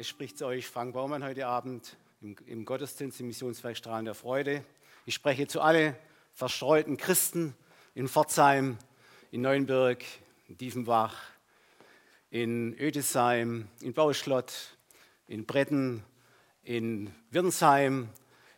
Es spricht zu euch Frank Baumann heute Abend im, im Gottesdienst im Missionswerk Strahlen der Freude. Ich spreche zu allen verstreuten Christen in Pforzheim, in Neuenburg, in Diefenbach, in Ödesheim, in Bauschlott, in Bretten, in Wirnsheim,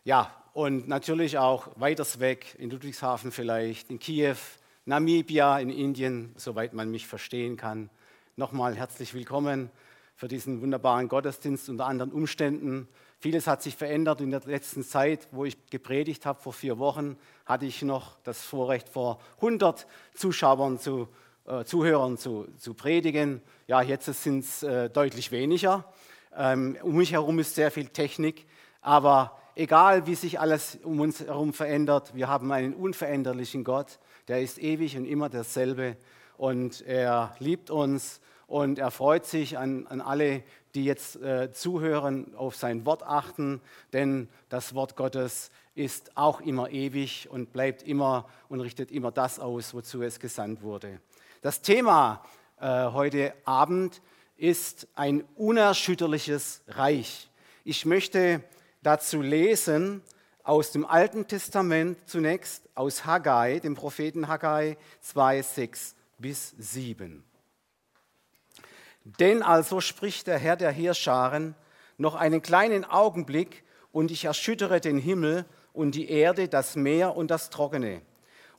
ja, und natürlich auch weiters weg, in Ludwigshafen vielleicht, in Kiew, Namibia, in Indien, soweit man mich verstehen kann. Nochmal herzlich willkommen für diesen wunderbaren Gottesdienst unter anderen Umständen. Vieles hat sich verändert in der letzten Zeit, wo ich gepredigt habe. Vor vier Wochen hatte ich noch das Vorrecht, vor 100 Zuschauern zu, äh, Zuhörern zu, zu predigen. Ja, jetzt sind es äh, deutlich weniger. Ähm, um mich herum ist sehr viel Technik, aber egal wie sich alles um uns herum verändert, wir haben einen unveränderlichen Gott, der ist ewig und immer derselbe und er liebt uns und er freut sich an, an alle, die jetzt äh, zuhören, auf sein Wort achten, denn das Wort Gottes ist auch immer ewig und bleibt immer und richtet immer das aus, wozu es gesandt wurde. Das Thema äh, heute Abend ist ein unerschütterliches Reich. Ich möchte dazu lesen aus dem Alten Testament zunächst, aus Haggai, dem Propheten Haggai 2, 6 bis 7. Denn also spricht der Herr der Heerscharen, noch einen kleinen Augenblick und ich erschüttere den Himmel und die Erde, das Meer und das Trockene.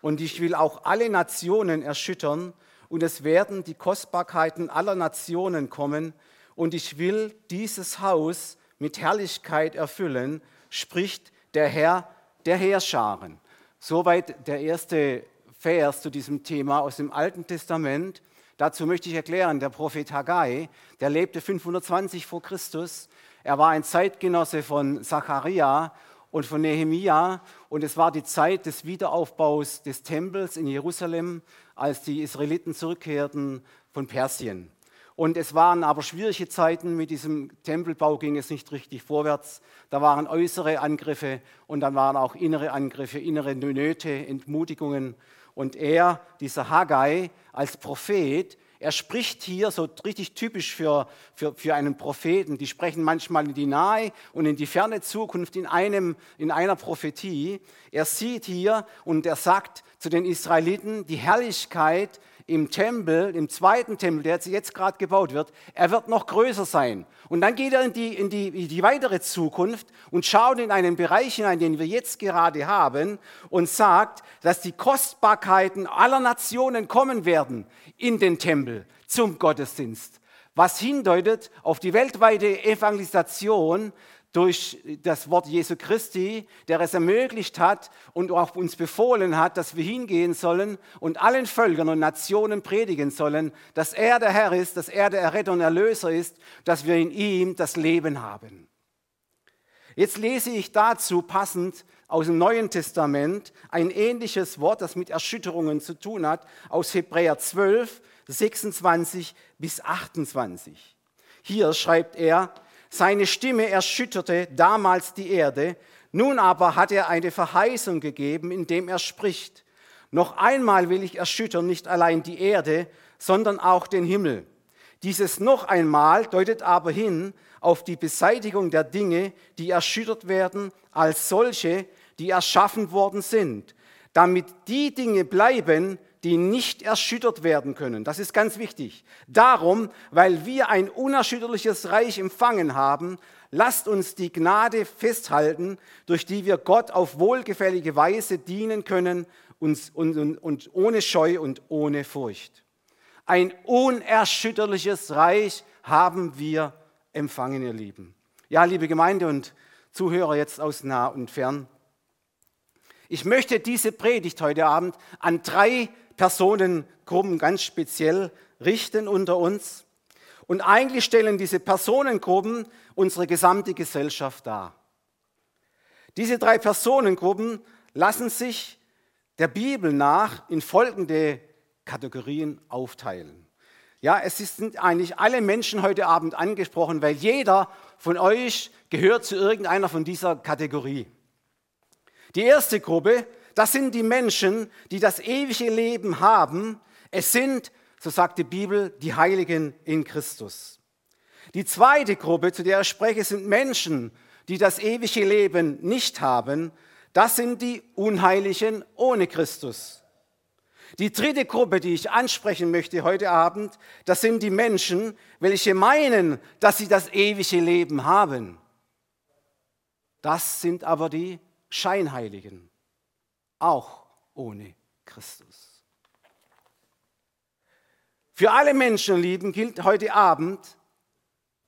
Und ich will auch alle Nationen erschüttern und es werden die Kostbarkeiten aller Nationen kommen und ich will dieses Haus mit Herrlichkeit erfüllen, spricht der Herr der Heerscharen. Soweit der erste Vers zu diesem Thema aus dem Alten Testament. Dazu möchte ich erklären, der Prophet Haggai, der lebte 520 vor Christus. Er war ein Zeitgenosse von Zacharia und von Nehemia und es war die Zeit des Wiederaufbaus des Tempels in Jerusalem, als die Israeliten zurückkehrten von Persien. Und es waren aber schwierige Zeiten, mit diesem Tempelbau ging es nicht richtig vorwärts. Da waren äußere Angriffe und dann waren auch innere Angriffe, innere Nöte, Entmutigungen. Und er, dieser Haggai, als Prophet, er spricht hier so richtig typisch für, für, für einen Propheten. Die sprechen manchmal in die nahe und in die ferne Zukunft in, einem, in einer Prophetie. Er sieht hier und er sagt zu den Israeliten, die Herrlichkeit im Tempel, im zweiten Tempel, der jetzt gerade gebaut wird, er wird noch größer sein. Und dann geht er in die, in, die, in die weitere Zukunft und schaut in einen Bereich hinein, den wir jetzt gerade haben, und sagt, dass die Kostbarkeiten aller Nationen kommen werden in den Tempel zum Gottesdienst. Was hindeutet auf die weltweite Evangelisation durch das Wort Jesu Christi, der es ermöglicht hat und auch uns befohlen hat, dass wir hingehen sollen und allen Völkern und Nationen predigen sollen, dass er der Herr ist, dass er der Erretter und Erlöser ist, dass wir in ihm das Leben haben. Jetzt lese ich dazu passend aus dem Neuen Testament ein ähnliches Wort, das mit Erschütterungen zu tun hat, aus Hebräer 12, 26 bis 28. Hier schreibt er, seine Stimme erschütterte damals die Erde, nun aber hat er eine Verheißung gegeben, indem er spricht, noch einmal will ich erschüttern nicht allein die Erde, sondern auch den Himmel. Dieses noch einmal deutet aber hin auf die Beseitigung der Dinge, die erschüttert werden, als solche, die erschaffen worden sind, damit die Dinge bleiben, die nicht erschüttert werden können. Das ist ganz wichtig. Darum, weil wir ein unerschütterliches Reich empfangen haben, lasst uns die Gnade festhalten, durch die wir Gott auf wohlgefällige Weise dienen können und, und, und ohne Scheu und ohne Furcht. Ein unerschütterliches Reich haben wir empfangen, ihr Lieben. Ja, liebe Gemeinde und Zuhörer jetzt aus nah und fern. Ich möchte diese Predigt heute Abend an drei Personengruppen ganz speziell richten unter uns. Und eigentlich stellen diese Personengruppen unsere gesamte Gesellschaft dar. Diese drei Personengruppen lassen sich der Bibel nach in folgende Kategorien aufteilen. Ja, es sind eigentlich alle Menschen heute Abend angesprochen, weil jeder von euch gehört zu irgendeiner von dieser Kategorie. Die erste Gruppe das sind die Menschen, die das ewige Leben haben. Es sind, so sagt die Bibel, die Heiligen in Christus. Die zweite Gruppe, zu der ich spreche, sind Menschen, die das ewige Leben nicht haben. Das sind die Unheiligen ohne Christus. Die dritte Gruppe, die ich ansprechen möchte heute Abend, das sind die Menschen, welche meinen, dass sie das ewige Leben haben. Das sind aber die Scheinheiligen, auch ohne Christus. Für alle Menschen, Lieben, gilt heute Abend,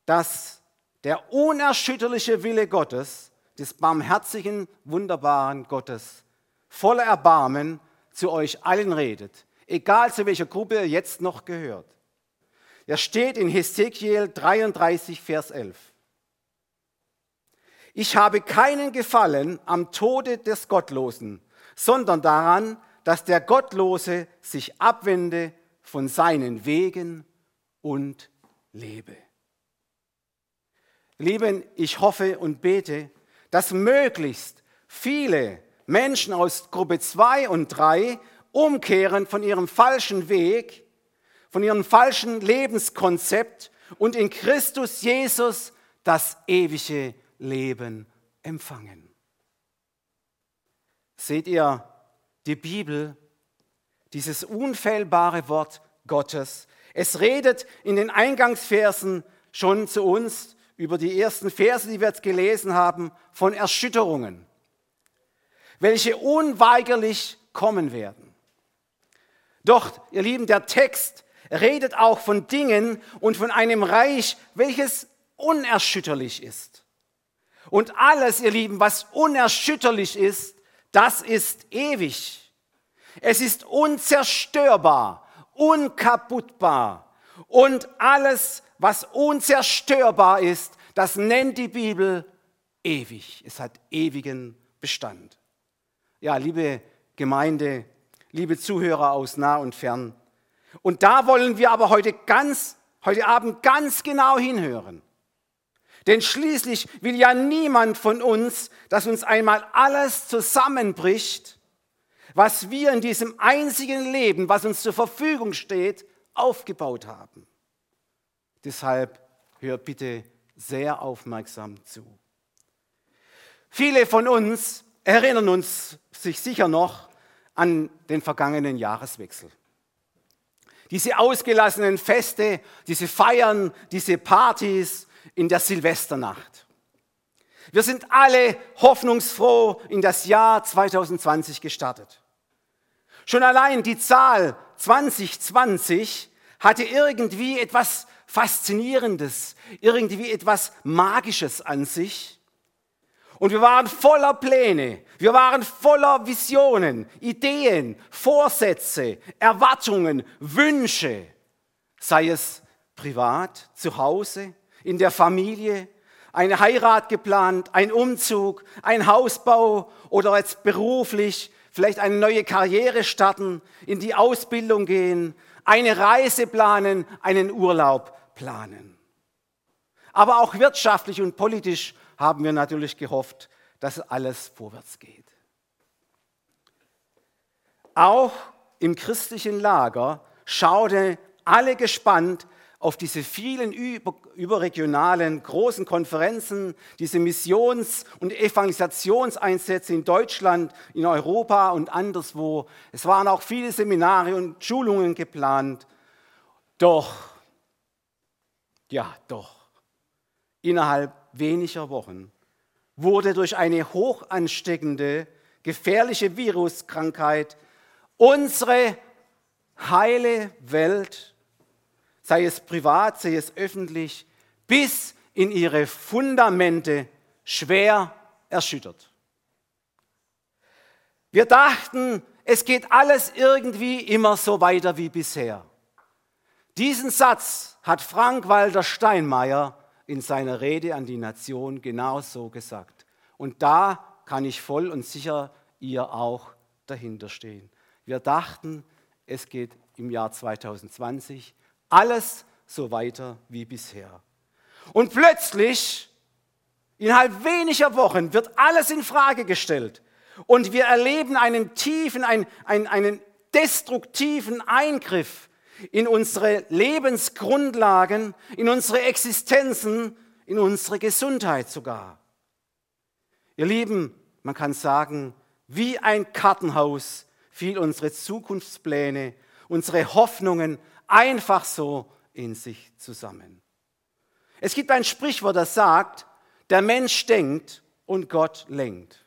dass der unerschütterliche Wille Gottes, des barmherzigen, wunderbaren Gottes, voller Erbarmen zu euch allen redet, egal zu welcher Gruppe ihr jetzt noch gehört. Er steht in Hesekiel 33, Vers 11. Ich habe keinen Gefallen am Tode des Gottlosen, sondern daran, dass der Gottlose sich abwende von seinen Wegen und lebe. Lieben, ich hoffe und bete, dass möglichst viele Menschen aus Gruppe 2 und 3 umkehren von ihrem falschen Weg, von ihrem falschen Lebenskonzept und in Christus Jesus das ewige Leben empfangen. Seht ihr, die Bibel, dieses unfehlbare Wort Gottes, es redet in den Eingangsversen schon zu uns über die ersten Verse, die wir jetzt gelesen haben, von Erschütterungen welche unweigerlich kommen werden. Doch, ihr Lieben, der Text redet auch von Dingen und von einem Reich, welches unerschütterlich ist. Und alles, ihr Lieben, was unerschütterlich ist, das ist ewig. Es ist unzerstörbar, unkaputtbar. Und alles, was unzerstörbar ist, das nennt die Bibel ewig. Es hat ewigen Bestand. Ja, liebe Gemeinde, liebe Zuhörer aus nah und fern. Und da wollen wir aber heute ganz, heute Abend ganz genau hinhören. Denn schließlich will ja niemand von uns, dass uns einmal alles zusammenbricht, was wir in diesem einzigen Leben, was uns zur Verfügung steht, aufgebaut haben. Deshalb hört bitte sehr aufmerksam zu. Viele von uns erinnern uns sich sicher noch an den vergangenen Jahreswechsel. Diese ausgelassenen Feste, diese Feiern, diese Partys in der Silvesternacht. Wir sind alle hoffnungsfroh in das Jahr 2020 gestartet. Schon allein die Zahl 2020 hatte irgendwie etwas Faszinierendes, irgendwie etwas Magisches an sich. Und wir waren voller Pläne, wir waren voller Visionen, Ideen, Vorsätze, Erwartungen, Wünsche, sei es privat, zu Hause, in der Familie, eine Heirat geplant, ein Umzug, ein Hausbau oder jetzt beruflich, vielleicht eine neue Karriere starten, in die Ausbildung gehen, eine Reise planen, einen Urlaub planen. Aber auch wirtschaftlich und politisch haben wir natürlich gehofft, dass alles vorwärts geht. Auch im christlichen Lager schauten alle gespannt auf diese vielen überregionalen großen Konferenzen, diese Missions- und Evangelisationseinsätze in Deutschland, in Europa und anderswo. Es waren auch viele Seminare und Schulungen geplant. Doch, ja, doch, innerhalb weniger Wochen wurde durch eine hochansteckende, gefährliche Viruskrankheit unsere heile Welt, sei es privat, sei es öffentlich, bis in ihre Fundamente schwer erschüttert. Wir dachten, es geht alles irgendwie immer so weiter wie bisher. Diesen Satz hat Frank-Walter Steinmeier in seiner Rede an die Nation genau so gesagt. Und da kann ich voll und sicher ihr auch dahinter stehen. Wir dachten, es geht im Jahr 2020 alles so weiter wie bisher. Und plötzlich, innerhalb weniger Wochen, wird alles in Frage gestellt. Und wir erleben einen tiefen, einen, einen, einen destruktiven Eingriff in unsere Lebensgrundlagen, in unsere Existenzen, in unsere Gesundheit sogar. Ihr Lieben, man kann sagen, wie ein Kartenhaus fiel unsere Zukunftspläne, unsere Hoffnungen einfach so in sich zusammen. Es gibt ein Sprichwort, das sagt, der Mensch denkt und Gott lenkt.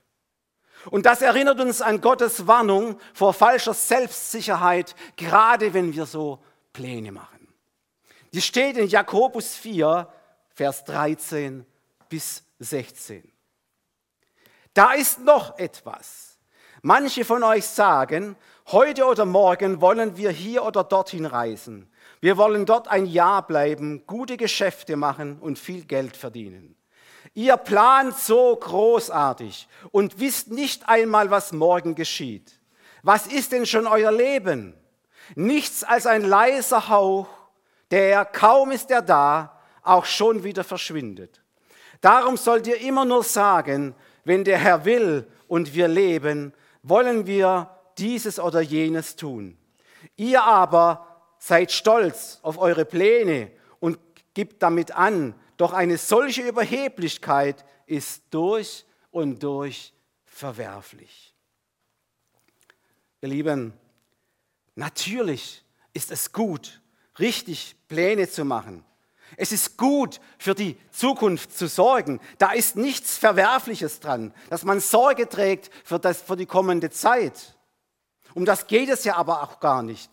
Und das erinnert uns an Gottes Warnung vor falscher Selbstsicherheit, gerade wenn wir so Pläne machen. Die steht in Jakobus 4, Vers 13 bis 16. Da ist noch etwas. Manche von euch sagen, heute oder morgen wollen wir hier oder dorthin reisen. Wir wollen dort ein Jahr bleiben, gute Geschäfte machen und viel Geld verdienen. Ihr plant so großartig und wisst nicht einmal, was morgen geschieht. Was ist denn schon euer Leben? Nichts als ein leiser Hauch, der kaum ist er da, auch schon wieder verschwindet. Darum sollt ihr immer nur sagen, wenn der Herr will und wir leben, wollen wir dieses oder jenes tun. Ihr aber seid stolz auf eure Pläne und gibt damit an, doch eine solche Überheblichkeit ist durch und durch verwerflich. Ihr Lieben, natürlich ist es gut, richtig Pläne zu machen. Es ist gut, für die Zukunft zu sorgen. Da ist nichts Verwerfliches dran, dass man Sorge trägt für, das, für die kommende Zeit. Um das geht es ja aber auch gar nicht.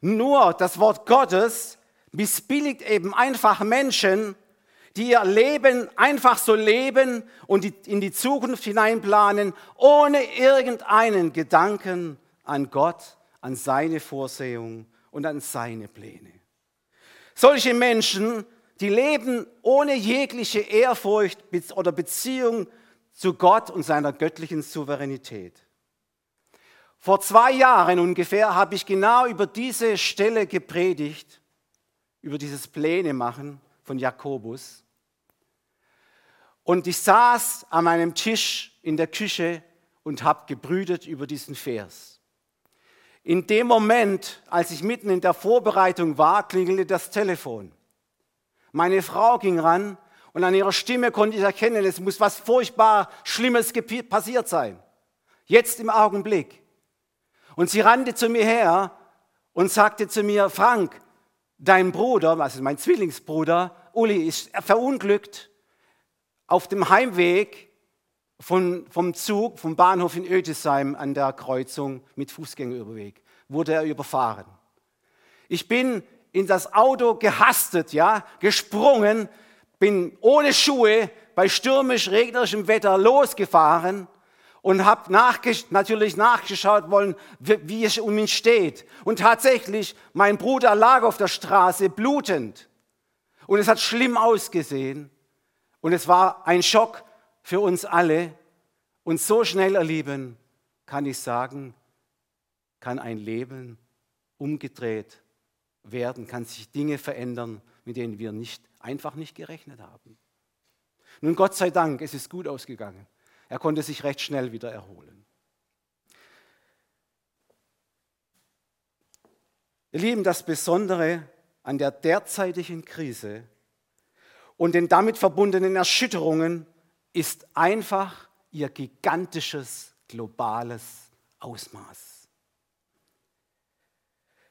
Nur das Wort Gottes missbilligt eben einfach Menschen, die ihr Leben einfach so leben und in die Zukunft hineinplanen, ohne irgendeinen Gedanken an Gott, an seine Vorsehung und an seine Pläne. Solche Menschen, die leben ohne jegliche Ehrfurcht oder Beziehung zu Gott und seiner göttlichen Souveränität. Vor zwei Jahren ungefähr habe ich genau über diese Stelle gepredigt, über dieses Pläne machen von Jakobus. Und ich saß an meinem Tisch in der Küche und habe gebrütet über diesen Vers. In dem Moment, als ich mitten in der Vorbereitung war, klingelte das Telefon. Meine Frau ging ran und an ihrer Stimme konnte ich erkennen, es muss was furchtbar Schlimmes passiert sein. Jetzt im Augenblick. Und sie rannte zu mir her und sagte zu mir, Frank, dein Bruder, also mein Zwillingsbruder, Uli, ist verunglückt auf dem Heimweg von, vom Zug, vom Bahnhof in Ötesheim an der Kreuzung mit Fußgängerüberweg, wurde er überfahren. Ich bin in das Auto gehastet, ja, gesprungen, bin ohne Schuhe bei stürmisch regnerischem Wetter losgefahren und habe nachges natürlich nachgeschaut wollen, wie es um ihn steht. Und tatsächlich, mein Bruder lag auf der Straße blutend. Und es hat schlimm ausgesehen. Und es war ein Schock für uns alle. Und so schnell erleben, kann ich sagen, kann ein Leben umgedreht werden, kann sich Dinge verändern, mit denen wir nicht, einfach nicht gerechnet haben. Nun, Gott sei Dank, es ist gut ausgegangen. Er konnte sich recht schnell wieder erholen. Ihr Lieben, das Besondere an der derzeitigen Krise und den damit verbundenen Erschütterungen ist einfach ihr gigantisches globales Ausmaß.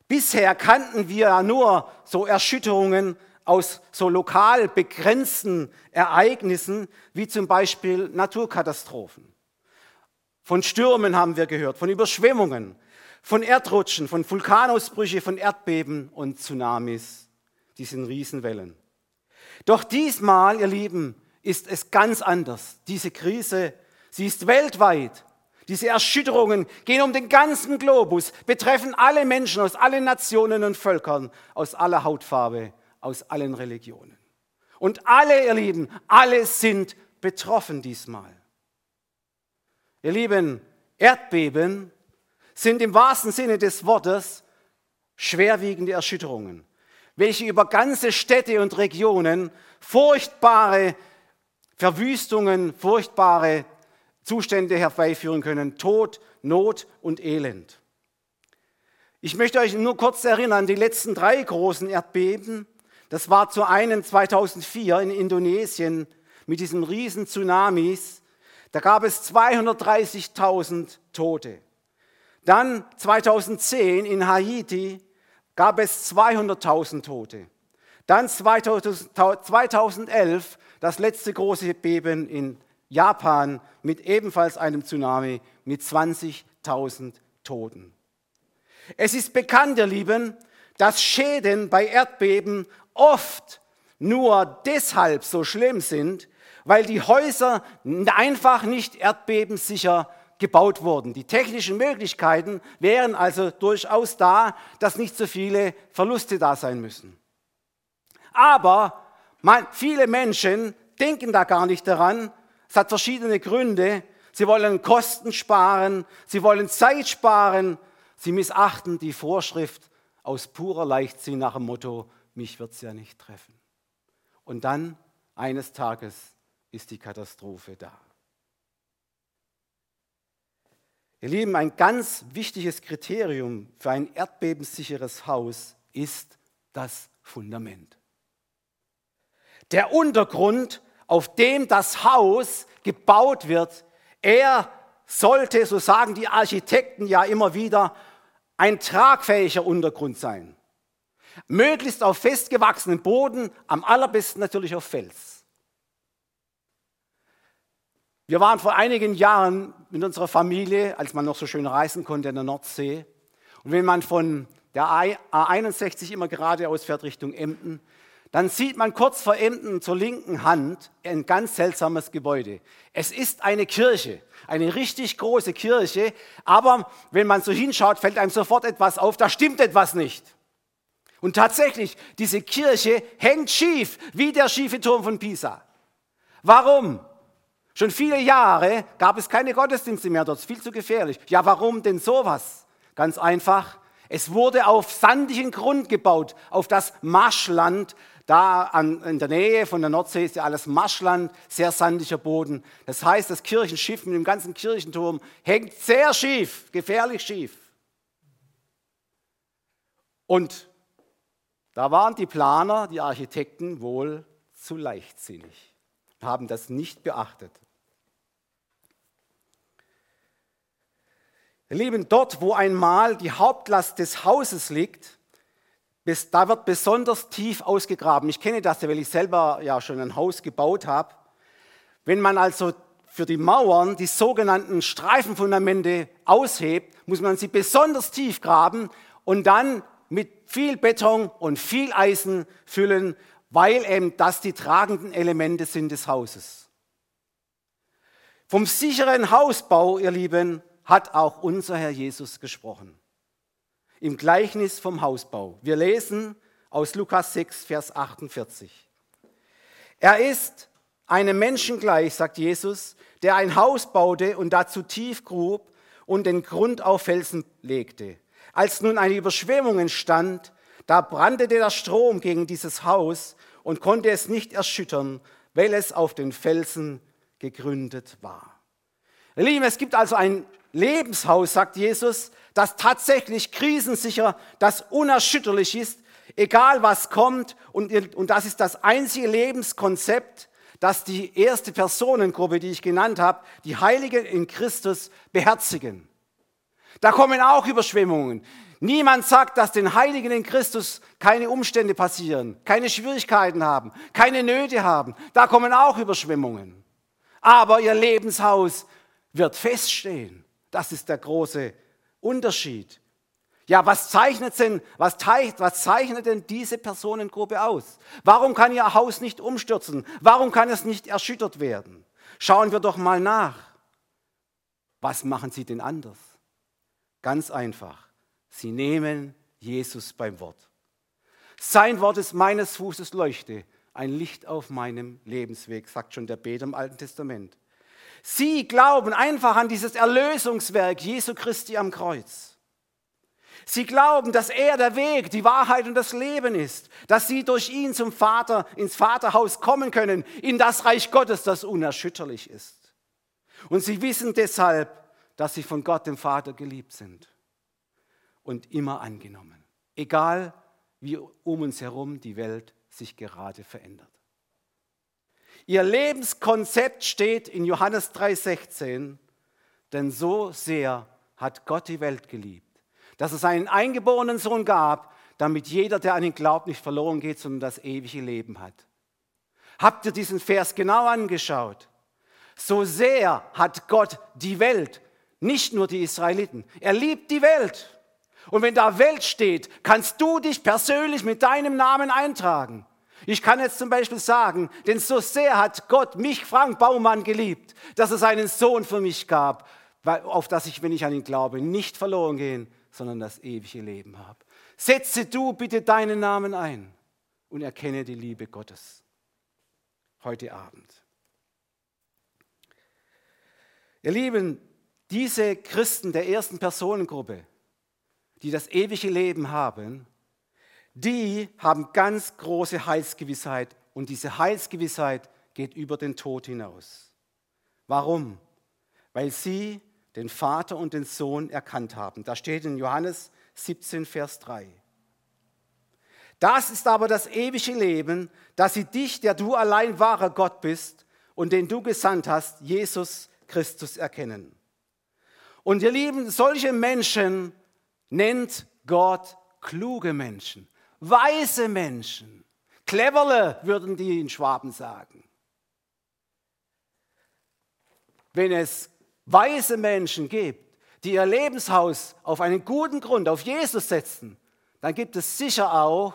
Bisher kannten wir ja nur so Erschütterungen aus so lokal begrenzten Ereignissen wie zum Beispiel Naturkatastrophen. Von Stürmen haben wir gehört, von Überschwemmungen, von Erdrutschen, von Vulkanausbrüchen, von Erdbeben und Tsunamis, diesen Riesenwellen. Doch diesmal, ihr Lieben, ist es ganz anders. Diese Krise, sie ist weltweit. Diese Erschütterungen gehen um den ganzen Globus, betreffen alle Menschen aus allen Nationen und Völkern, aus aller Hautfarbe, aus allen Religionen. Und alle, ihr Lieben, alle sind betroffen diesmal. Ihr Lieben, Erdbeben sind im wahrsten Sinne des Wortes schwerwiegende Erschütterungen welche über ganze Städte und Regionen furchtbare Verwüstungen, furchtbare Zustände herbeiführen können. Tod, Not und Elend. Ich möchte euch nur kurz erinnern, die letzten drei großen Erdbeben, das war zu einem 2004 in Indonesien mit diesen riesen Tsunamis, da gab es 230.000 Tote. Dann 2010 in Haiti gab es 200.000 Tote. Dann 2011 das letzte große Beben in Japan mit ebenfalls einem Tsunami mit 20.000 Toten. Es ist bekannt, ihr Lieben, dass Schäden bei Erdbeben oft nur deshalb so schlimm sind, weil die Häuser einfach nicht erdbebensicher gebaut wurden. Die technischen Möglichkeiten wären also durchaus da, dass nicht so viele Verluste da sein müssen. Aber man, viele Menschen denken da gar nicht daran. Es hat verschiedene Gründe. Sie wollen Kosten sparen, sie wollen Zeit sparen, sie missachten die Vorschrift aus purer Leichtsinn nach dem Motto, mich wird es ja nicht treffen. Und dann eines Tages ist die Katastrophe da. Ihr Lieben, ein ganz wichtiges Kriterium für ein erdbebensicheres Haus ist das Fundament. Der Untergrund, auf dem das Haus gebaut wird, er sollte, so sagen die Architekten ja immer wieder, ein tragfähiger Untergrund sein. Möglichst auf festgewachsenen Boden, am allerbesten natürlich auf Fels. Wir waren vor einigen Jahren mit unserer Familie, als man noch so schön reisen konnte in der Nordsee. Und wenn man von der A61 immer geradeaus fährt Richtung Emden, dann sieht man kurz vor Emden zur linken Hand ein ganz seltsames Gebäude. Es ist eine Kirche, eine richtig große Kirche, aber wenn man so hinschaut, fällt einem sofort etwas auf, da stimmt etwas nicht. Und tatsächlich, diese Kirche hängt schief, wie der schiefe Turm von Pisa. Warum? Schon viele Jahre gab es keine Gottesdienste mehr dort, viel zu gefährlich. Ja, warum denn sowas? Ganz einfach, es wurde auf sandigen Grund gebaut, auf das Marschland. Da an, in der Nähe von der Nordsee ist ja alles Marschland, sehr sandiger Boden. Das heißt, das Kirchenschiff mit dem ganzen Kirchenturm hängt sehr schief, gefährlich schief. Und da waren die Planer, die Architekten wohl zu leichtsinnig, haben das nicht beachtet. Lieben, dort, wo einmal die Hauptlast des Hauses liegt, da wird besonders tief ausgegraben. Ich kenne das, weil ich selber ja schon ein Haus gebaut habe. Wenn man also für die Mauern die sogenannten Streifenfundamente aushebt, muss man sie besonders tief graben und dann viel Beton und viel Eisen füllen, weil eben das die tragenden Elemente sind des Hauses. Vom sicheren Hausbau, ihr Lieben, hat auch unser Herr Jesus gesprochen. Im Gleichnis vom Hausbau. Wir lesen aus Lukas 6, Vers 48. Er ist einem Menschen gleich, sagt Jesus, der ein Haus baute und dazu tief grub und den Grund auf Felsen legte. Als nun eine Überschwemmung entstand, da brannte der Strom gegen dieses Haus und konnte es nicht erschüttern, weil es auf den Felsen gegründet war. Lieben, es gibt also ein Lebenshaus, sagt Jesus, das tatsächlich krisensicher, das unerschütterlich ist, egal was kommt. Und, und das ist das einzige Lebenskonzept, das die erste Personengruppe, die ich genannt habe, die Heiligen in Christus beherzigen. Da kommen auch Überschwemmungen. Niemand sagt, dass den Heiligen in Christus keine Umstände passieren, keine Schwierigkeiten haben, keine Nöte haben. Da kommen auch Überschwemmungen. Aber ihr Lebenshaus wird feststehen. Das ist der große Unterschied. Ja, was zeichnet denn, was, was zeichnet denn diese Personengruppe aus? Warum kann ihr Haus nicht umstürzen? Warum kann es nicht erschüttert werden? Schauen wir doch mal nach. Was machen sie denn anders? Ganz einfach. Sie nehmen Jesus beim Wort. Sein Wort ist meines Fußes Leuchte, ein Licht auf meinem Lebensweg, sagt schon der Beter im Alten Testament. Sie glauben einfach an dieses Erlösungswerk Jesu Christi am Kreuz. Sie glauben, dass er der Weg, die Wahrheit und das Leben ist, dass sie durch ihn zum Vater, ins Vaterhaus kommen können, in das Reich Gottes, das unerschütterlich ist. Und sie wissen deshalb, dass sie von Gott, dem Vater, geliebt sind. und immer angenommen. Egal, wie um uns herum die Welt sich gerade verändert. Ihr Lebenskonzept steht in Johannes 3:16, denn so sehr hat Gott die Welt geliebt, dass es einen eingeborenen Sohn gab, damit jeder, der an ihn glaubt, nicht verloren geht, sondern das ewige Leben hat. Habt ihr diesen Vers genau angeschaut? So sehr hat Gott die Welt, nicht nur die Israeliten. Er liebt die Welt. Und wenn da Welt steht, kannst du dich persönlich mit deinem Namen eintragen. Ich kann jetzt zum Beispiel sagen, denn so sehr hat Gott mich, Frank Baumann, geliebt, dass es einen Sohn für mich gab, auf das ich, wenn ich an ihn glaube, nicht verloren gehen, sondern das ewige Leben habe. Setze du bitte deinen Namen ein und erkenne die Liebe Gottes heute Abend. Ihr Lieben, diese Christen der ersten Personengruppe, die das ewige Leben haben, die haben ganz große Heilsgewissheit und diese Heilsgewissheit geht über den Tod hinaus. Warum? Weil sie den Vater und den Sohn erkannt haben. Da steht in Johannes 17, Vers 3. Das ist aber das ewige Leben, dass sie dich, der du allein wahrer Gott bist und den du gesandt hast, Jesus Christus erkennen. Und ihr Lieben, solche Menschen nennt Gott kluge Menschen, weise Menschen. Cleverle würden die in Schwaben sagen. Wenn es weise Menschen gibt, die ihr Lebenshaus auf einen guten Grund, auf Jesus setzen, dann gibt es sicher auch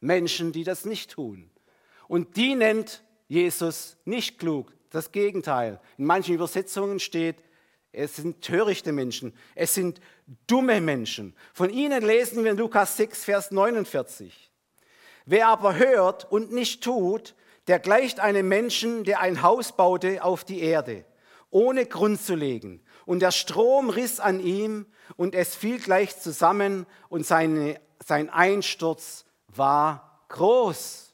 Menschen, die das nicht tun. Und die nennt Jesus nicht klug, das Gegenteil. In manchen Übersetzungen steht, es sind törichte Menschen, es sind dumme Menschen. Von ihnen lesen wir in Lukas 6, Vers 49. Wer aber hört und nicht tut, der gleicht einem Menschen, der ein Haus baute auf die Erde, ohne Grund zu legen. Und der Strom riss an ihm und es fiel gleich zusammen und seine, sein Einsturz war groß.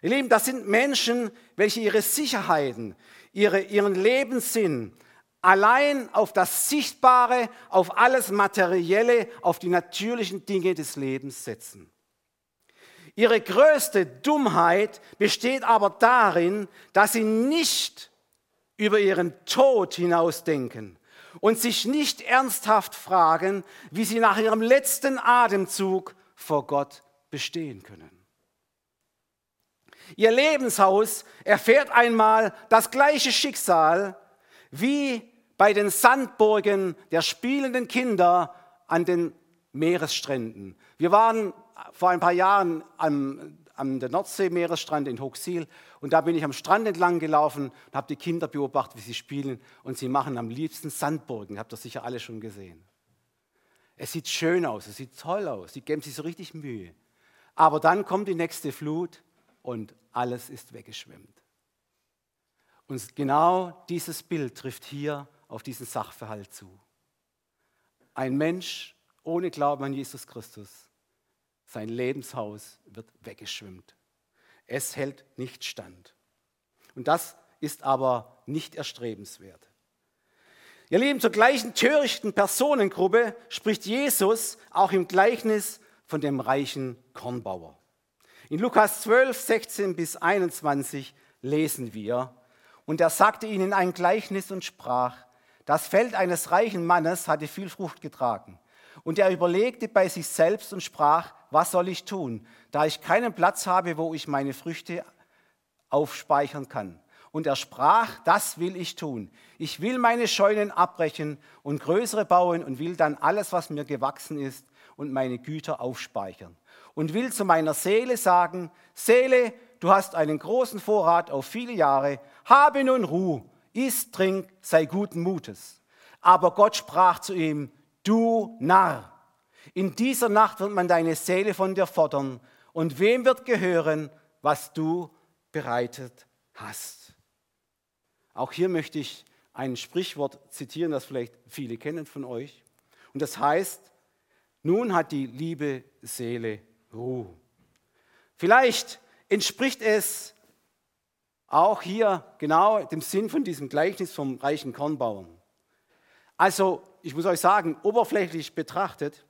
Ihr Lieben, das sind Menschen, welche ihre Sicherheiten, ihre, ihren Lebenssinn allein auf das Sichtbare, auf alles Materielle, auf die natürlichen Dinge des Lebens setzen. Ihre größte Dummheit besteht aber darin, dass sie nicht über ihren Tod hinausdenken und sich nicht ernsthaft fragen, wie sie nach ihrem letzten Atemzug vor Gott bestehen können. Ihr Lebenshaus erfährt einmal das gleiche Schicksal wie bei den Sandburgen der spielenden Kinder an den Meeresstränden. Wir waren vor ein paar Jahren am, am der Nordsee-Meeresstrand in Hochsiel und da bin ich am Strand entlang gelaufen und habe die Kinder beobachtet, wie sie spielen und sie machen am liebsten Sandburgen. Habt ihr sicher alle schon gesehen. Es sieht schön aus, es sieht toll aus, sie geben sich so richtig Mühe. Aber dann kommt die nächste Flut und alles ist weggeschwemmt. Und genau dieses Bild trifft hier auf diesen Sachverhalt zu. Ein Mensch ohne Glauben an Jesus Christus, sein Lebenshaus wird weggeschwemmt. Es hält nicht stand. Und das ist aber nicht erstrebenswert. Ihr Lieben, zur gleichen törichten Personengruppe spricht Jesus auch im Gleichnis von dem reichen Kornbauer. In Lukas 12, 16 bis 21 lesen wir, und er sagte ihnen ein Gleichnis und sprach, das Feld eines reichen Mannes hatte viel Frucht getragen. Und er überlegte bei sich selbst und sprach, was soll ich tun, da ich keinen Platz habe, wo ich meine Früchte aufspeichern kann. Und er sprach, das will ich tun. Ich will meine Scheunen abbrechen und größere bauen und will dann alles, was mir gewachsen ist, und meine Güter aufspeichern. Und will zu meiner Seele sagen, Seele, du hast einen großen Vorrat auf viele Jahre, habe nun Ruhe, iss, trink, sei guten Mutes. Aber Gott sprach zu ihm, du Narr, in dieser Nacht wird man deine Seele von dir fordern. Und wem wird gehören, was du bereitet hast? Auch hier möchte ich ein Sprichwort zitieren, das vielleicht viele kennen von euch. Und das heißt, nun hat die liebe Seele Ruhe. Vielleicht entspricht es auch hier genau dem Sinn von diesem Gleichnis vom reichen Kornbauern. Also ich muss euch sagen, oberflächlich betrachtet,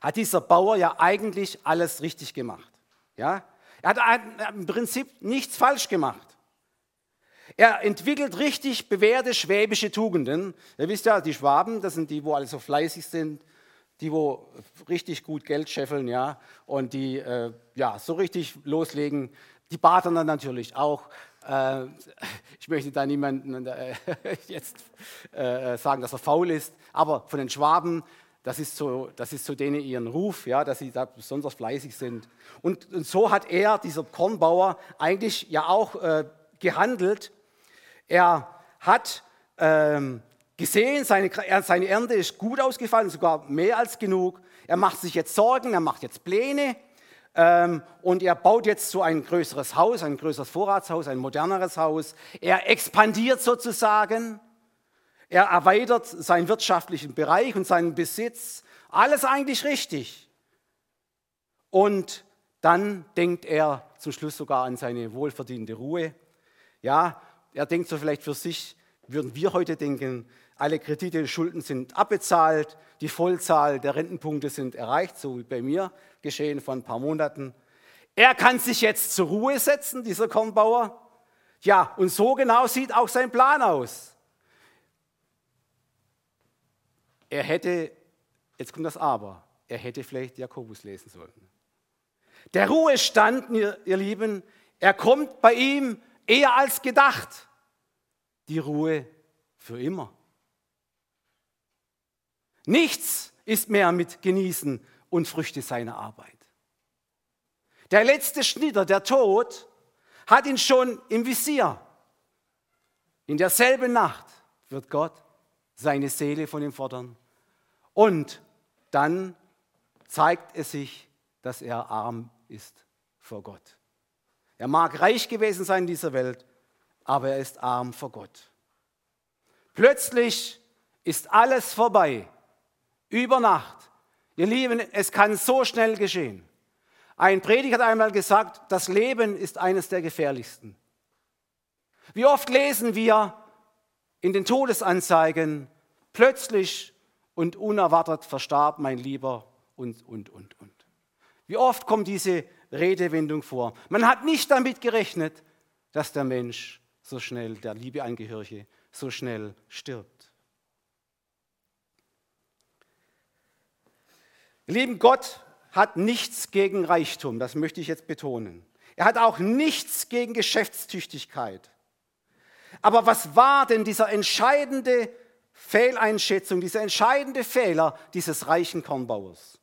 hat dieser Bauer ja eigentlich alles richtig gemacht. Ja? Er hat im Prinzip nichts falsch gemacht. Er entwickelt richtig bewährte schwäbische Tugenden. Ihr wisst ja, die Schwaben, das sind die, wo alle so fleißig sind, die, wo richtig gut Geld scheffeln, ja, und die, äh, ja, so richtig loslegen. Die dann natürlich auch. Äh, ich möchte da niemanden äh, jetzt äh, sagen, dass er faul ist, aber von den Schwaben, das ist so, das ist so denen ihren Ruf, ja, dass sie da besonders fleißig sind. Und, und so hat er, dieser Kornbauer, eigentlich ja auch gehandelt. Er hat ähm, gesehen, seine, seine Ernte ist gut ausgefallen, sogar mehr als genug. Er macht sich jetzt Sorgen, er macht jetzt Pläne und er baut jetzt so ein größeres Haus, ein größeres Vorratshaus, ein moderneres Haus. Er expandiert sozusagen. Er erweitert seinen wirtschaftlichen Bereich und seinen Besitz. Alles eigentlich richtig. Und dann denkt er zum Schluss sogar an seine wohlverdiente Ruhe. Ja, er denkt so vielleicht für sich, würden wir heute denken, alle Kredite und Schulden sind abbezahlt, die Vollzahl der Rentenpunkte sind erreicht, so wie bei mir geschehen vor ein paar Monaten. Er kann sich jetzt zur Ruhe setzen, dieser Kornbauer. Ja, und so genau sieht auch sein Plan aus. Er hätte, jetzt kommt das Aber, er hätte vielleicht Jakobus lesen sollen. Der Ruhestand, ihr, Lieben, er kommt bei ihm eher als gedacht. Die Ruhe für immer. Nichts ist mehr mit Genießen und Früchte seiner Arbeit. Der letzte Schnitter, der Tod, hat ihn schon im Visier. In derselben Nacht wird Gott seine Seele von ihm fordern. Und dann zeigt es sich, dass er arm ist vor Gott. Er mag reich gewesen sein in dieser Welt, aber er ist arm vor Gott. Plötzlich ist alles vorbei. Über Nacht. Ihr Lieben, es kann so schnell geschehen. Ein Prediger hat einmal gesagt, das Leben ist eines der gefährlichsten. Wie oft lesen wir in den Todesanzeigen, plötzlich und unerwartet verstarb mein Lieber und, und, und, und. Wie oft kommt diese Redewendung vor? Man hat nicht damit gerechnet, dass der Mensch so schnell, der liebe Angehörige, so schnell stirbt. Lieben Gott hat nichts gegen Reichtum, das möchte ich jetzt betonen. Er hat auch nichts gegen Geschäftstüchtigkeit. Aber was war denn dieser entscheidende Fehleinschätzung, dieser entscheidende Fehler dieses reichen Kornbauers?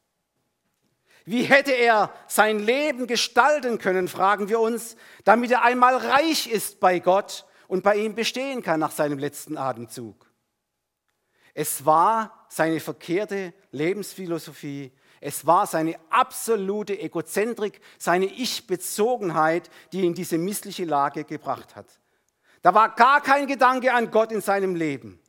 Wie hätte er sein Leben gestalten können, fragen wir uns, damit er einmal reich ist bei Gott und bei ihm bestehen kann nach seinem letzten Atemzug? Es war seine verkehrte Lebensphilosophie, es war seine absolute Egozentrik, seine Ich-Bezogenheit, die ihn in diese missliche Lage gebracht hat. Da war gar kein Gedanke an Gott in seinem Leben.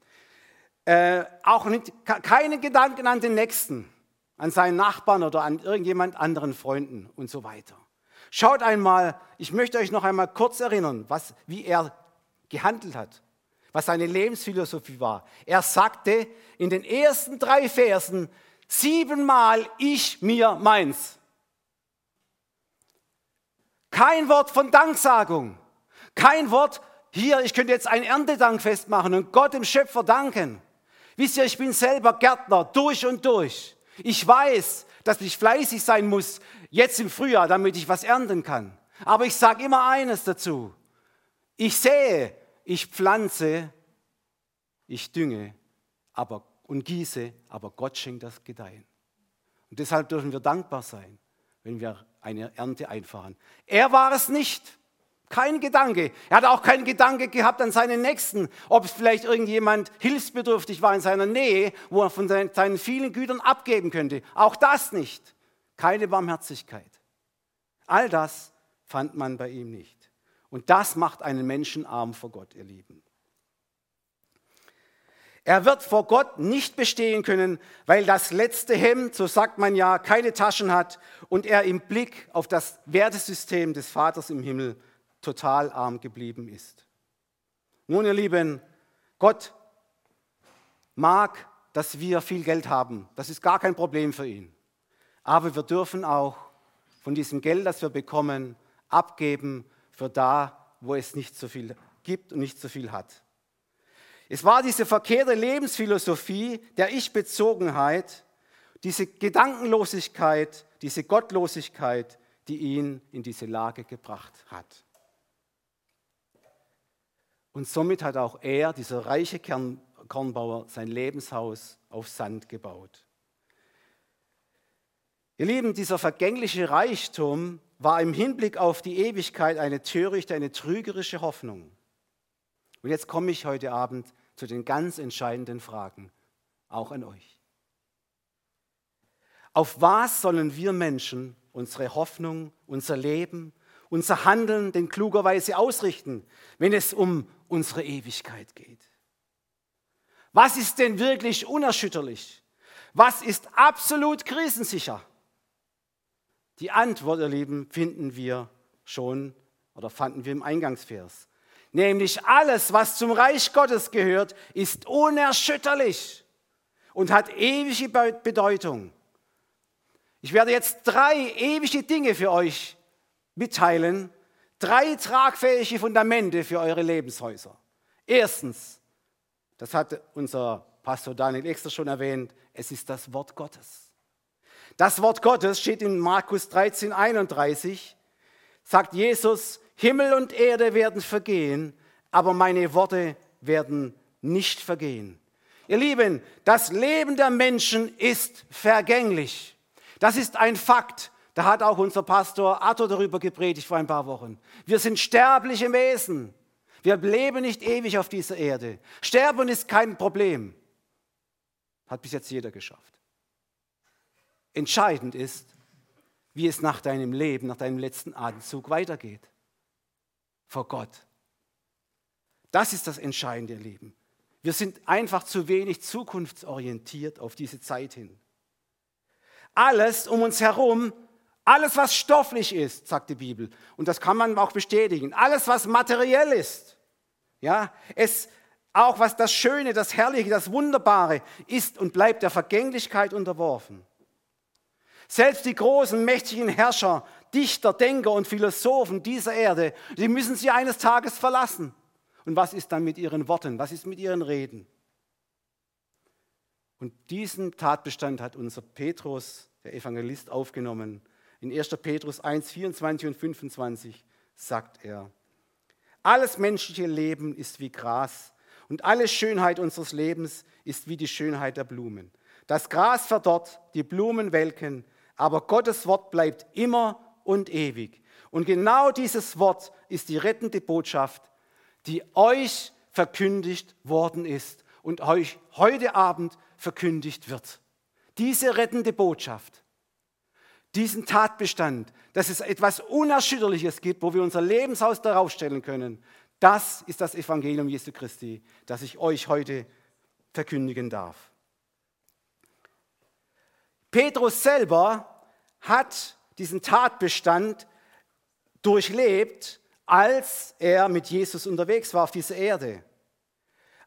Äh, auch nicht, keine Gedanken an den Nächsten, an seinen Nachbarn oder an irgendjemand anderen Freunden und so weiter. Schaut einmal, ich möchte euch noch einmal kurz erinnern, was, wie er gehandelt hat was seine Lebensphilosophie war. Er sagte in den ersten drei Versen siebenmal ich mir meins. Kein Wort von Danksagung, kein Wort hier, ich könnte jetzt ein Erntedank festmachen und Gott dem Schöpfer danken. Wisst ihr, ich bin selber Gärtner durch und durch. Ich weiß, dass ich fleißig sein muss, jetzt im Frühjahr, damit ich was ernten kann. Aber ich sage immer eines dazu. Ich sehe, ich pflanze, ich dünge aber, und gieße, aber Gott schenkt das Gedeihen. Und deshalb dürfen wir dankbar sein, wenn wir eine Ernte einfahren. Er war es nicht. Kein Gedanke. Er hat auch keinen Gedanke gehabt an seinen Nächsten, ob es vielleicht irgendjemand hilfsbedürftig war in seiner Nähe, wo er von seinen vielen Gütern abgeben könnte. Auch das nicht. Keine Barmherzigkeit. All das fand man bei ihm nicht. Und das macht einen Menschen arm vor Gott, ihr Lieben. Er wird vor Gott nicht bestehen können, weil das letzte Hemd, so sagt man ja, keine Taschen hat und er im Blick auf das Wertesystem des Vaters im Himmel total arm geblieben ist. Nun, ihr Lieben, Gott mag, dass wir viel Geld haben. Das ist gar kein Problem für ihn. Aber wir dürfen auch von diesem Geld, das wir bekommen, abgeben für da, wo es nicht so viel gibt und nicht so viel hat. Es war diese verkehrte Lebensphilosophie der Ich-Bezogenheit, diese Gedankenlosigkeit, diese Gottlosigkeit, die ihn in diese Lage gebracht hat. Und somit hat auch er, dieser reiche Kern, Kornbauer, sein Lebenshaus auf Sand gebaut. Ihr Lieben, dieser vergängliche Reichtum war im Hinblick auf die Ewigkeit eine törichte, eine trügerische Hoffnung. Und jetzt komme ich heute Abend zu den ganz entscheidenden Fragen, auch an euch. Auf was sollen wir Menschen unsere Hoffnung, unser Leben, unser Handeln denn klugerweise ausrichten, wenn es um unsere Ewigkeit geht? Was ist denn wirklich unerschütterlich? Was ist absolut krisensicher? Die Antwort, ihr Lieben, finden wir schon oder fanden wir im Eingangsvers. Nämlich alles, was zum Reich Gottes gehört, ist unerschütterlich und hat ewige Bedeutung. Ich werde jetzt drei ewige Dinge für euch mitteilen, drei tragfähige Fundamente für eure Lebenshäuser. Erstens, das hat unser Pastor Daniel Exter schon erwähnt, es ist das Wort Gottes. Das Wort Gottes steht in Markus 13, 31, sagt Jesus, Himmel und Erde werden vergehen, aber meine Worte werden nicht vergehen. Ihr Lieben, das Leben der Menschen ist vergänglich. Das ist ein Fakt. Da hat auch unser Pastor Arthur darüber gepredigt vor ein paar Wochen. Wir sind sterbliche Wesen. Wir leben nicht ewig auf dieser Erde. Sterben ist kein Problem. Hat bis jetzt jeder geschafft. Entscheidend ist, wie es nach deinem Leben, nach deinem letzten Atemzug weitergeht. Vor Gott. Das ist das entscheidende Leben. Wir sind einfach zu wenig zukunftsorientiert auf diese Zeit hin. Alles um uns herum, alles was stofflich ist, sagt die Bibel, und das kann man auch bestätigen, alles was materiell ist, ja, es auch was das Schöne, das Herrliche, das Wunderbare ist und bleibt der Vergänglichkeit unterworfen. Selbst die großen, mächtigen Herrscher, Dichter, Denker und Philosophen dieser Erde, die müssen sie eines Tages verlassen. Und was ist dann mit ihren Worten? Was ist mit ihren Reden? Und diesen Tatbestand hat unser Petrus, der Evangelist, aufgenommen. In 1. Petrus 1, 24 und 25 sagt er, alles menschliche Leben ist wie Gras und alle Schönheit unseres Lebens ist wie die Schönheit der Blumen. Das Gras verdorrt, die Blumen welken, aber Gottes Wort bleibt immer und ewig. Und genau dieses Wort ist die rettende Botschaft, die euch verkündigt worden ist und euch heute Abend verkündigt wird. Diese rettende Botschaft, diesen Tatbestand, dass es etwas Unerschütterliches gibt, wo wir unser Lebenshaus darauf stellen können, das ist das Evangelium Jesu Christi, das ich euch heute verkündigen darf. Petrus selber hat diesen Tatbestand durchlebt, als er mit Jesus unterwegs war auf dieser Erde.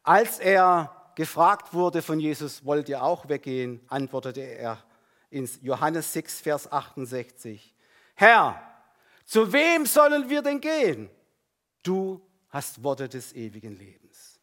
Als er gefragt wurde von Jesus, wollt ihr auch weggehen, antwortete er in Johannes 6, Vers 68, Herr, zu wem sollen wir denn gehen? Du hast Worte des ewigen Lebens.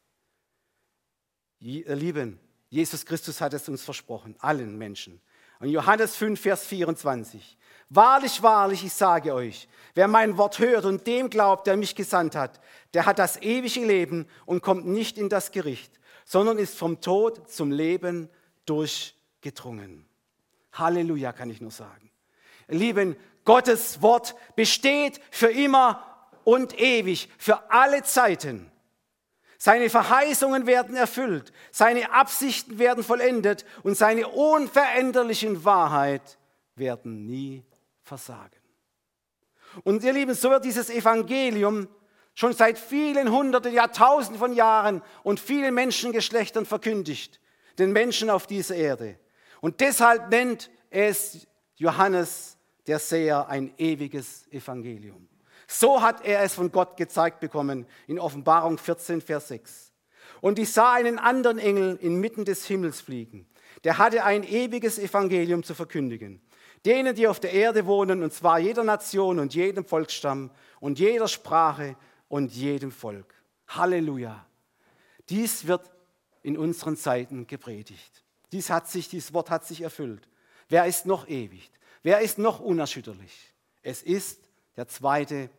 Ihr Lieben, Jesus Christus hat es uns versprochen, allen Menschen. Und Johannes 5, Vers 24. Wahrlich, wahrlich, ich sage euch, wer mein Wort hört und dem glaubt, der mich gesandt hat, der hat das ewige Leben und kommt nicht in das Gericht, sondern ist vom Tod zum Leben durchgedrungen. Halleluja, kann ich nur sagen. Lieben, Gottes Wort besteht für immer und ewig, für alle Zeiten. Seine Verheißungen werden erfüllt, seine Absichten werden vollendet und seine unveränderlichen Wahrheit werden nie versagen. Und ihr Lieben, so wird dieses Evangelium schon seit vielen hunderten, Jahrtausenden von Jahren und vielen Menschengeschlechtern verkündigt, den Menschen auf dieser Erde. Und deshalb nennt es Johannes der Seher ein ewiges Evangelium. So hat er es von Gott gezeigt bekommen in Offenbarung 14, Vers 6. Und ich sah einen anderen Engel inmitten des Himmels fliegen. Der hatte ein ewiges Evangelium zu verkündigen. Denen, die auf der Erde wohnen, und zwar jeder Nation und jedem Volksstamm und jeder Sprache und jedem Volk. Halleluja. Dies wird in unseren Zeiten gepredigt. Dies, hat sich, dieses Wort hat sich erfüllt. Wer ist noch ewig? Wer ist noch unerschütterlich? Es ist der zweite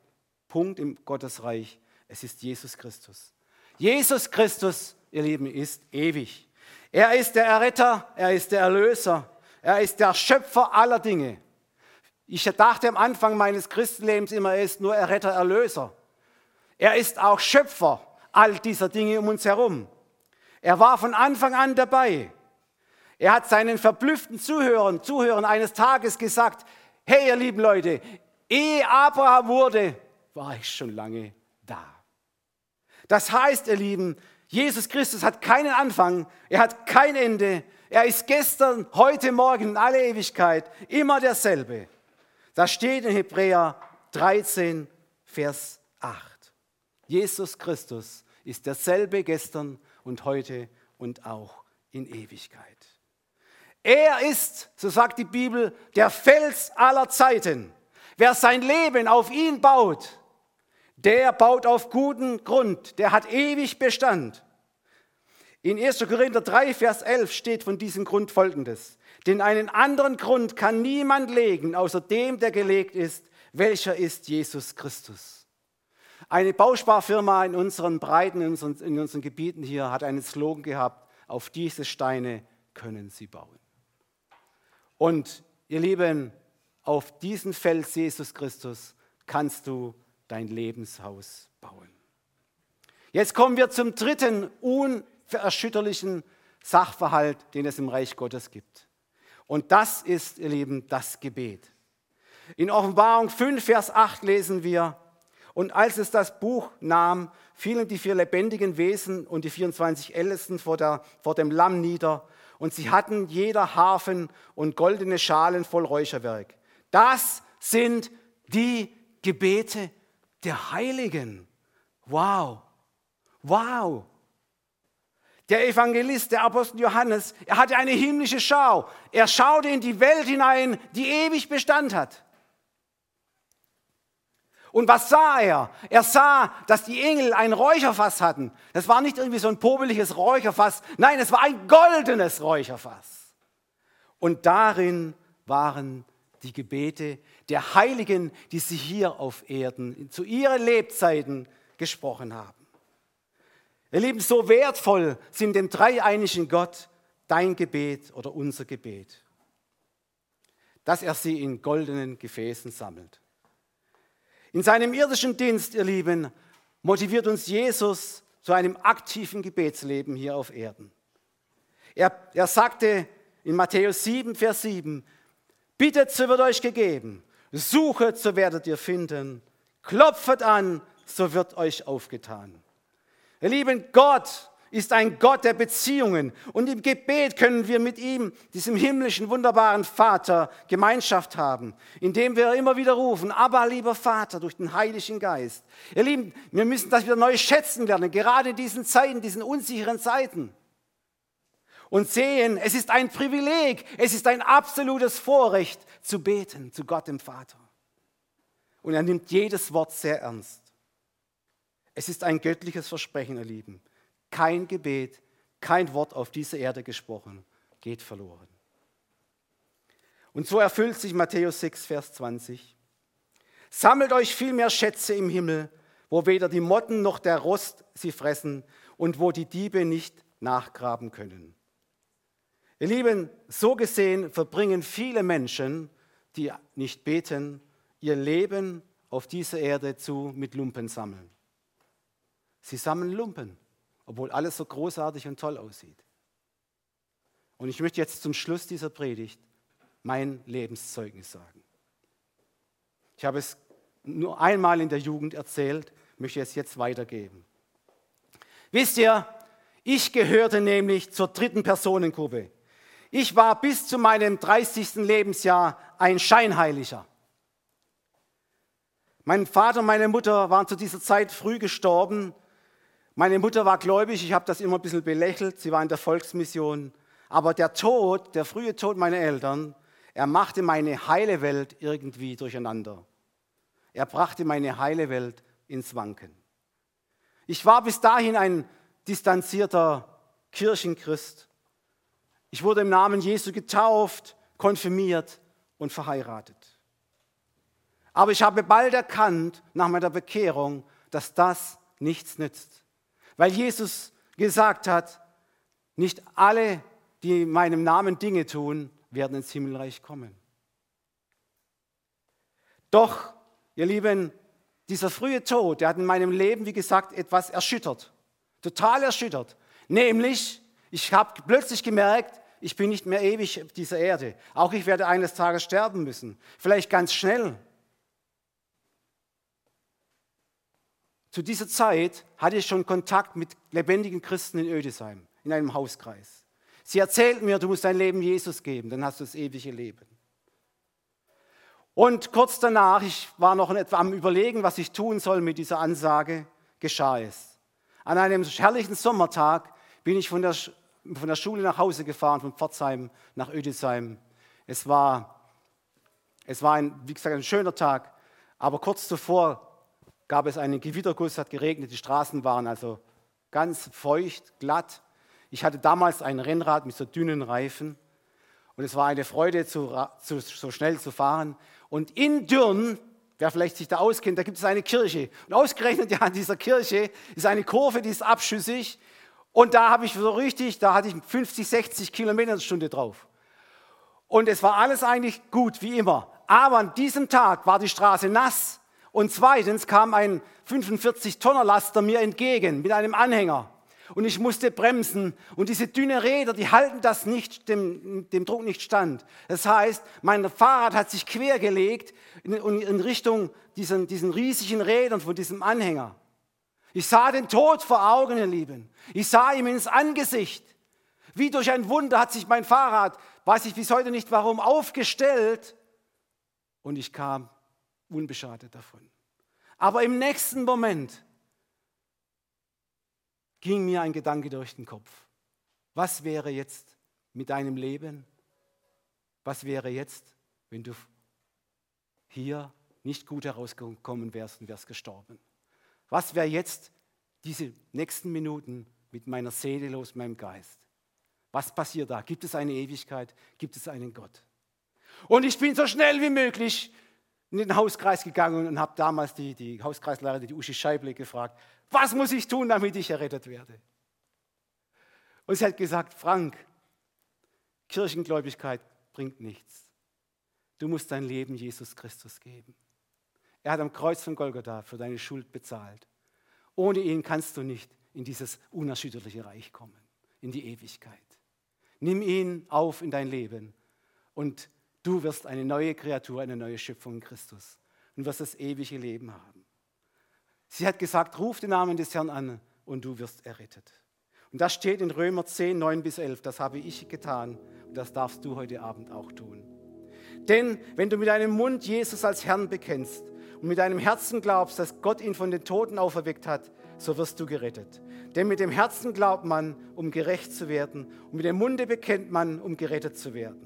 Punkt im Gottesreich. Es ist Jesus Christus. Jesus Christus, ihr Lieben, ist ewig. Er ist der Erretter, er ist der Erlöser, er ist der Schöpfer aller Dinge. Ich dachte am Anfang meines Christenlebens immer, er ist nur Erretter, Erlöser. Er ist auch Schöpfer all dieser Dinge um uns herum. Er war von Anfang an dabei. Er hat seinen verblüfften Zuhörern, Zuhörern eines Tages gesagt, hey ihr lieben Leute, ehe Abraham wurde, war ich schon lange da. Das heißt, ihr Lieben, Jesus Christus hat keinen Anfang, er hat kein Ende, er ist gestern, heute, morgen, in alle Ewigkeit immer derselbe. Das steht in Hebräer 13, Vers 8. Jesus Christus ist derselbe gestern und heute und auch in Ewigkeit. Er ist, so sagt die Bibel, der Fels aller Zeiten. Wer sein Leben auf ihn baut, der baut auf guten Grund, der hat ewig Bestand. In 1. Korinther 3, Vers 11 steht von diesem Grund folgendes. Denn einen anderen Grund kann niemand legen, außer dem, der gelegt ist, welcher ist Jesus Christus. Eine Bausparfirma in unseren Breiten, in unseren, in unseren Gebieten hier, hat einen Slogan gehabt, auf diese Steine können sie bauen. Und ihr Lieben, auf diesen Fels Jesus Christus kannst du dein Lebenshaus bauen. Jetzt kommen wir zum dritten unerschütterlichen Sachverhalt, den es im Reich Gottes gibt. Und das ist, ihr Lieben, das Gebet. In Offenbarung 5, Vers 8 lesen wir, und als es das Buch nahm, fielen die vier lebendigen Wesen und die 24 Ältesten vor, der, vor dem Lamm nieder, und sie hatten jeder Hafen und goldene Schalen voll Räucherwerk. Das sind die Gebete der Heiligen. Wow, wow. Der Evangelist, der Apostel Johannes, er hatte eine himmlische Schau. Er schaute in die Welt hinein, die ewig Bestand hat. Und was sah er? Er sah, dass die Engel ein Räucherfass hatten. Das war nicht irgendwie so ein pobeliges Räucherfass. Nein, es war ein goldenes Räucherfass. Und darin waren die Gebete der Heiligen, die sie hier auf Erden zu ihren Lebzeiten gesprochen haben. Ihr Lieben, so wertvoll sind dem dreieinigen Gott dein Gebet oder unser Gebet, dass er sie in goldenen Gefäßen sammelt. In seinem irdischen Dienst, ihr Lieben, motiviert uns Jesus zu einem aktiven Gebetsleben hier auf Erden. Er, er sagte in Matthäus 7, Vers 7, Bittet, so wird euch gegeben. Suchet, so werdet ihr finden. Klopfet an, so wird euch aufgetan. Ihr Lieben, Gott ist ein Gott der Beziehungen. Und im Gebet können wir mit ihm, diesem himmlischen, wunderbaren Vater, Gemeinschaft haben, indem wir immer wieder rufen, aber lieber Vater, durch den Heiligen Geist. Ihr Lieben, wir müssen das wieder neu schätzen lernen, gerade in diesen Zeiten, diesen unsicheren Zeiten und sehen, es ist ein Privileg, es ist ein absolutes Vorrecht zu beten zu Gott dem Vater. Und er nimmt jedes Wort sehr ernst. Es ist ein göttliches Versprechen, ihr Lieben. Kein Gebet, kein Wort auf dieser Erde gesprochen geht verloren. Und so erfüllt sich Matthäus 6, Vers 20. Sammelt euch viel mehr Schätze im Himmel, wo weder die Motten noch der Rost sie fressen und wo die Diebe nicht nachgraben können. Ihr Lieben, so gesehen verbringen viele Menschen, die nicht beten, ihr Leben auf dieser Erde zu mit Lumpen sammeln. Sie sammeln Lumpen, obwohl alles so großartig und toll aussieht. Und ich möchte jetzt zum Schluss dieser Predigt mein Lebenszeugnis sagen. Ich habe es nur einmal in der Jugend erzählt, möchte es jetzt weitergeben. Wisst ihr, ich gehörte nämlich zur dritten Personengruppe. Ich war bis zu meinem 30. Lebensjahr ein Scheinheiliger. Mein Vater und meine Mutter waren zu dieser Zeit früh gestorben Meine Mutter war gläubig, ich habe das immer ein bisschen belächelt, sie war in der Volksmission. Aber der Tod, der frühe Tod meiner Eltern, er machte meine heile Welt irgendwie durcheinander. Er brachte meine heile Welt ins Wanken. Ich war bis dahin ein distanzierter Kirchenchrist. Ich wurde im Namen Jesu getauft, konfirmiert und verheiratet. Aber ich habe bald erkannt, nach meiner Bekehrung, dass das nichts nützt. Weil Jesus gesagt hat, nicht alle, die in meinem Namen Dinge tun, werden ins Himmelreich kommen. Doch, ihr Lieben, dieser frühe Tod, der hat in meinem Leben, wie gesagt, etwas erschüttert. Total erschüttert. Nämlich, ich habe plötzlich gemerkt, ich bin nicht mehr ewig auf dieser Erde. Auch ich werde eines Tages sterben müssen. Vielleicht ganz schnell. Zu dieser Zeit hatte ich schon Kontakt mit lebendigen Christen in Ödesheim, in einem Hauskreis. Sie erzählten mir, du musst dein Leben Jesus geben, dann hast du das ewige Leben. Und kurz danach, ich war noch etwa am Überlegen, was ich tun soll mit dieser Ansage, geschah es. An einem herrlichen Sommertag bin ich von der, von der Schule nach Hause gefahren, von Pforzheim nach Ödesheim. Es war, es war ein, wie gesagt, ein schöner Tag, aber kurz zuvor gab es einen Gewitterguss, hat geregnet, die Straßen waren also ganz feucht, glatt. Ich hatte damals ein Rennrad mit so dünnen Reifen und es war eine Freude, zu, zu, so schnell zu fahren. Und in Dürn, wer vielleicht sich da auskennt, da gibt es eine Kirche. Und ausgerechnet ja an dieser Kirche ist eine Kurve, die ist abschüssig. Und da habe ich so richtig, da hatte ich 50, 60 Kilometer Stunde drauf. Und es war alles eigentlich gut, wie immer. Aber an diesem Tag war die Straße nass. Und zweitens kam ein 45-Tonner Laster mir entgegen mit einem Anhänger und ich musste bremsen. Und diese dünnen Räder, die halten das nicht, dem, dem Druck nicht stand. Das heißt, mein Fahrrad hat sich quergelegt in, in Richtung diesen, diesen riesigen Rädern von diesem Anhänger. Ich sah den Tod vor Augen, ihr Lieben. Ich sah ihm ins Angesicht. Wie durch ein Wunder hat sich mein Fahrrad, weiß ich bis heute nicht warum, aufgestellt und ich kam unbeschadet davon. Aber im nächsten Moment ging mir ein Gedanke durch den Kopf. Was wäre jetzt mit deinem Leben? Was wäre jetzt, wenn du hier nicht gut herausgekommen wärst und wärst gestorben? Was wäre jetzt diese nächsten Minuten mit meiner Seele los, meinem Geist? Was passiert da? Gibt es eine Ewigkeit? Gibt es einen Gott? Und ich bin so schnell wie möglich in den Hauskreis gegangen und habe damals die, die Hauskreisleiterin, die Uschi Scheible, gefragt, was muss ich tun, damit ich errettet werde? Und sie hat gesagt, Frank, Kirchengläubigkeit bringt nichts. Du musst dein Leben Jesus Christus geben. Er hat am Kreuz von Golgatha für deine Schuld bezahlt. Ohne ihn kannst du nicht in dieses unerschütterliche Reich kommen, in die Ewigkeit. Nimm ihn auf in dein Leben und Du wirst eine neue Kreatur, eine neue Schöpfung in Christus und wirst das ewige Leben haben. Sie hat gesagt, ruf den Namen des Herrn an und du wirst errettet. Und das steht in Römer 10, 9 bis 11. Das habe ich getan und das darfst du heute Abend auch tun. Denn wenn du mit deinem Mund Jesus als Herrn bekennst und mit deinem Herzen glaubst, dass Gott ihn von den Toten auferweckt hat, so wirst du gerettet. Denn mit dem Herzen glaubt man, um gerecht zu werden, und mit dem Munde bekennt man, um gerettet zu werden.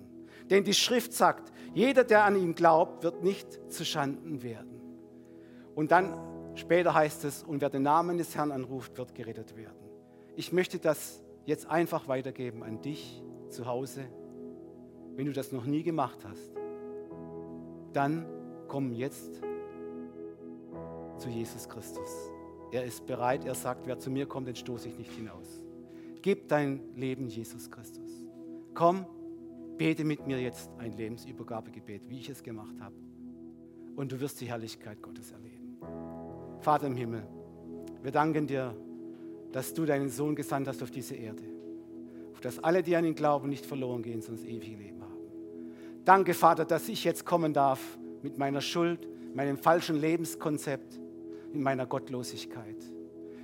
Denn die Schrift sagt, jeder, der an ihn glaubt, wird nicht zu Schanden werden. Und dann später heißt es, und wer den Namen des Herrn anruft, wird gerettet werden. Ich möchte das jetzt einfach weitergeben an dich zu Hause. Wenn du das noch nie gemacht hast, dann komm jetzt zu Jesus Christus. Er ist bereit, er sagt, wer zu mir kommt, den stoße ich nicht hinaus. Gib dein Leben Jesus Christus. Komm Bete mit mir jetzt ein Lebensübergabegebet, wie ich es gemacht habe. Und du wirst die Herrlichkeit Gottes erleben. Vater im Himmel, wir danken dir, dass du deinen Sohn gesandt hast auf diese Erde. Auf dass alle, die an ihn glauben, nicht verloren gehen, sondern das ewige Leben haben. Danke, Vater, dass ich jetzt kommen darf mit meiner Schuld, meinem falschen Lebenskonzept, in meiner Gottlosigkeit.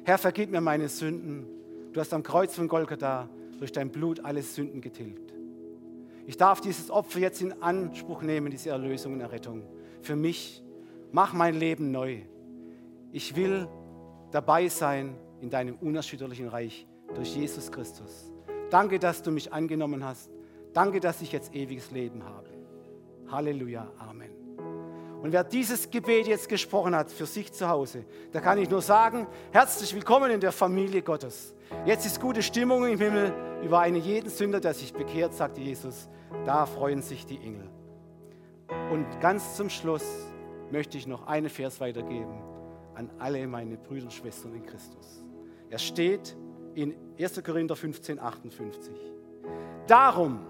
Herr, vergib mir meine Sünden. Du hast am Kreuz von Golgatha durch dein Blut alle Sünden getilgt. Ich darf dieses Opfer jetzt in Anspruch nehmen, diese Erlösung und Errettung. Für mich, mach mein Leben neu. Ich will dabei sein in deinem unerschütterlichen Reich durch Jesus Christus. Danke, dass du mich angenommen hast. Danke, dass ich jetzt ewiges Leben habe. Halleluja, Amen. Und wer dieses Gebet jetzt gesprochen hat für sich zu Hause, da kann ich nur sagen, herzlich willkommen in der Familie Gottes. Jetzt ist gute Stimmung im Himmel über einen jeden Sünder, der sich bekehrt, sagte Jesus. Da freuen sich die Engel. Und ganz zum Schluss möchte ich noch einen Vers weitergeben an alle meine Brüder und Schwestern in Christus. Er steht in 1. Korinther 15, 58. Darum,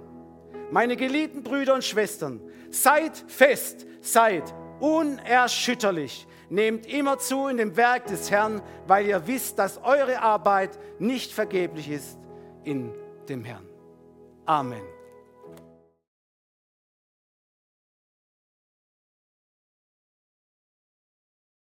meine geliebten Brüder und Schwestern, seid fest, seid unerschütterlich, nehmt immer zu in dem Werk des Herrn, weil ihr wisst, dass eure Arbeit nicht vergeblich ist in dem Herrn. Amen.